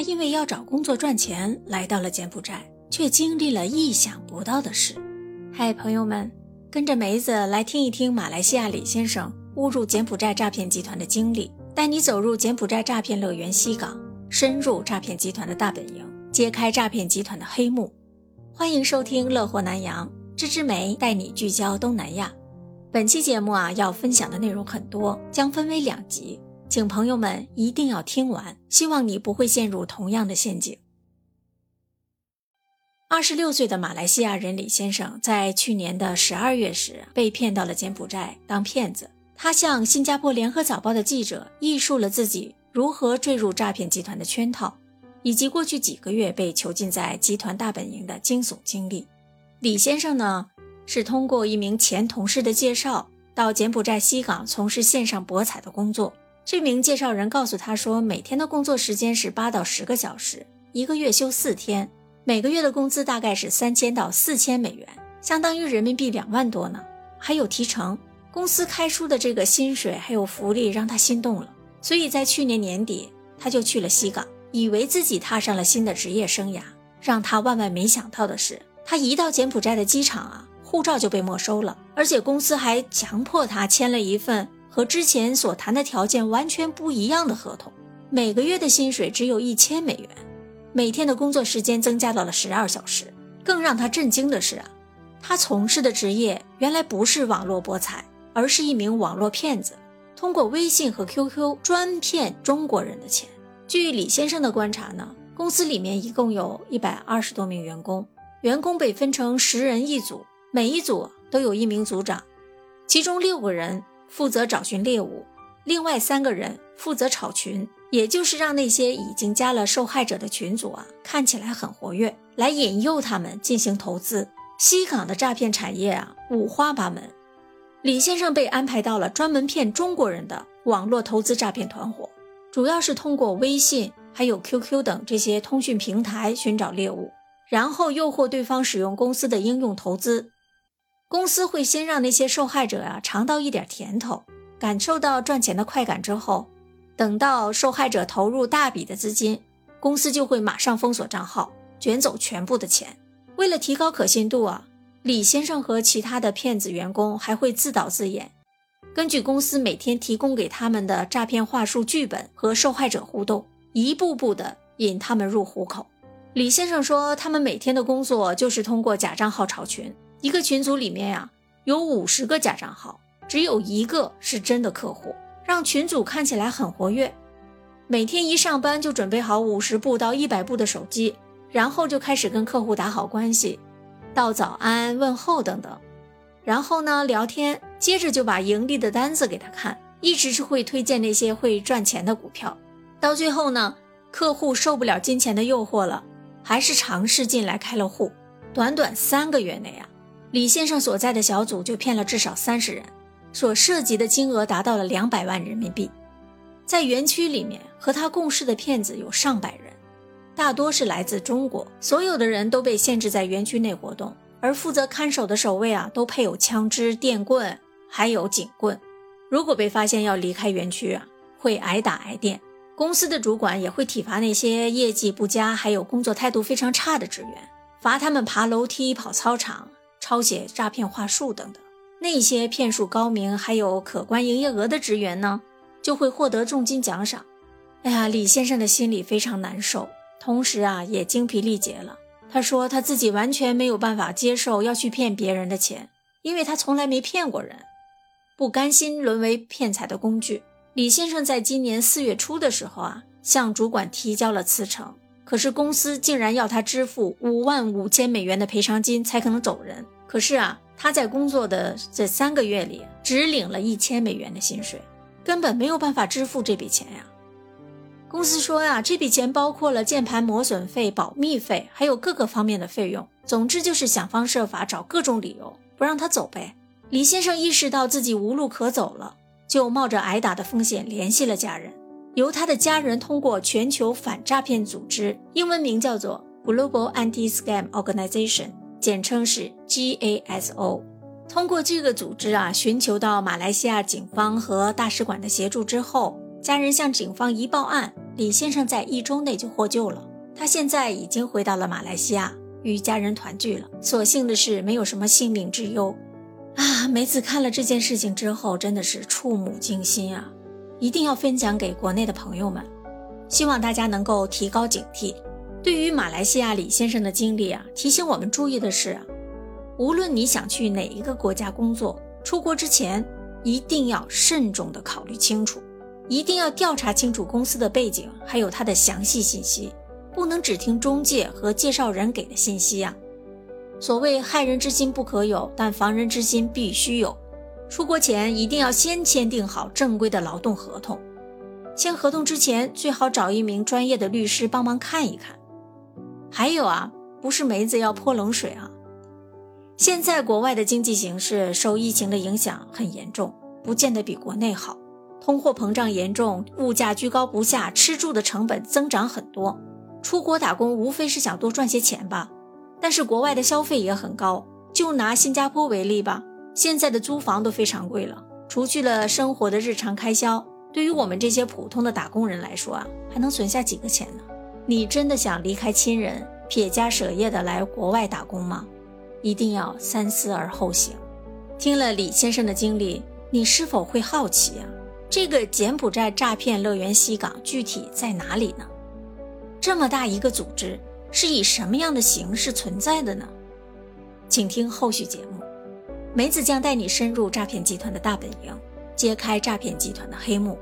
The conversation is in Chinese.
因为要找工作赚钱来到了柬埔寨，却经历了意想不到的事。嗨，朋友们，跟着梅子来听一听马来西亚李先生误入柬埔寨诈骗集团的经历，带你走入柬埔寨诈骗乐园西港，深入诈骗集团的大本营，揭开诈骗集团的黑幕。欢迎收听《乐活南洋》，芝芝梅带你聚焦东南亚。本期节目啊，要分享的内容很多，将分为两集，请朋友们一定要听完，希望你不会陷入同样的陷阱。二十六岁的马来西亚人李先生，在去年的十二月时被骗到了柬埔寨当骗子。他向新加坡联合早报的记者忆述了自己如何坠入诈骗集团的圈套，以及过去几个月被囚禁在集团大本营的惊悚经历。李先生呢？是通过一名前同事的介绍，到柬埔寨西港从事线上博彩的工作。这名介绍人告诉他说，每天的工作时间是八到十个小时，一个月休四天，每个月的工资大概是三千到四千美元，相当于人民币两万多呢，还有提成。公司开出的这个薪水还有福利让他心动了，所以在去年年底他就去了西港，以为自己踏上了新的职业生涯。让他万万没想到的是，他一到柬埔寨的机场啊。护照就被没收了，而且公司还强迫他签了一份和之前所谈的条件完全不一样的合同。每个月的薪水只有一千美元，每天的工作时间增加到了十二小时。更让他震惊的是啊，他从事的职业原来不是网络博彩，而是一名网络骗子，通过微信和 QQ 专骗中国人的钱。据李先生的观察呢，公司里面一共有一百二十多名员工，员工被分成十人一组。每一组都有一名组长，其中六个人负责找寻猎物，另外三个人负责炒群，也就是让那些已经加了受害者的群组啊看起来很活跃，来引诱他们进行投资。西港的诈骗产业啊五花八门，李先生被安排到了专门骗中国人的网络投资诈骗团伙，主要是通过微信还有 QQ 等这些通讯平台寻找猎物，然后诱惑对方使用公司的应用投资。公司会先让那些受害者啊尝到一点甜头，感受到赚钱的快感之后，等到受害者投入大笔的资金，公司就会马上封锁账号，卷走全部的钱。为了提高可信度啊，李先生和其他的骗子员工还会自导自演，根据公司每天提供给他们的诈骗话术剧本和受害者互动，一步步的引他们入虎口。李先生说，他们每天的工作就是通过假账号炒群。一个群组里面呀，有五十个假账号，只有一个是真的客户，让群主看起来很活跃。每天一上班就准备好五十部到一百部的手机，然后就开始跟客户打好关系，道早安、问候等等。然后呢，聊天，接着就把盈利的单子给他看，一直是会推荐那些会赚钱的股票。到最后呢，客户受不了金钱的诱惑了，还是尝试进来开了户。短短三个月内啊。李先生所在的小组就骗了至少三十人，所涉及的金额达到了两百万人民币。在园区里面和他共事的骗子有上百人，大多是来自中国。所有的人都被限制在园区内活动，而负责看守的守卫啊，都配有枪支、电棍，还有警棍。如果被发现要离开园区啊，会挨打挨电。公司的主管也会体罚那些业绩不佳、还有工作态度非常差的职员，罚他们爬楼梯、跑操场。抄写诈骗话术等等，那些骗术高明还有可观营业额的职员呢，就会获得重金奖赏。哎呀，李先生的心里非常难受，同时啊也精疲力竭了。他说他自己完全没有办法接受要去骗别人的钱，因为他从来没骗过人，不甘心沦为骗财的工具。李先生在今年四月初的时候啊，向主管提交了辞呈。可是公司竟然要他支付五万五千美元的赔偿金才可能走人。可是啊，他在工作的这三个月里只领了一千美元的薪水，根本没有办法支付这笔钱呀。公司说呀，这笔钱包括了键盘磨损费、保密费，还有各个方面的费用。总之就是想方设法找各种理由不让他走呗。李先生意识到自己无路可走了，就冒着挨打的风险联系了家人。由他的家人通过全球反诈骗组织，英文名叫做 Global Anti-Scam Organization，简称是 GASO，通过这个组织啊，寻求到马来西亚警方和大使馆的协助之后，家人向警方一报案，李先生在一周内就获救了。他现在已经回到了马来西亚，与家人团聚了。所幸的是，没有什么性命之忧。啊，梅子看了这件事情之后，真的是触目惊心啊！一定要分享给国内的朋友们，希望大家能够提高警惕。对于马来西亚李先生的经历啊，提醒我们注意的是，无论你想去哪一个国家工作，出国之前一定要慎重的考虑清楚，一定要调查清楚公司的背景，还有它的详细信息，不能只听中介和介绍人给的信息啊。所谓害人之心不可有，但防人之心必须有。出国前一定要先签订好正规的劳动合同，签合同之前最好找一名专业的律师帮忙看一看。还有啊，不是梅子要泼冷水啊。现在国外的经济形势受疫情的影响很严重，不见得比国内好。通货膨胀严重，物价居高不下，吃住的成本增长很多。出国打工无非是想多赚些钱吧。但是国外的消费也很高，就拿新加坡为例吧，现在的租房都非常贵了。除去了生活的日常开销，对于我们这些普通的打工人来说啊，还能存下几个钱呢？你真的想离开亲人，撇家舍业的来国外打工吗？一定要三思而后行。听了李先生的经历，你是否会好奇啊？这个柬埔寨诈骗乐园西港具体在哪里呢？这么大一个组织，是以什么样的形式存在的呢？请听后续节目，梅子将带你深入诈骗集团的大本营，揭开诈骗集团的黑幕。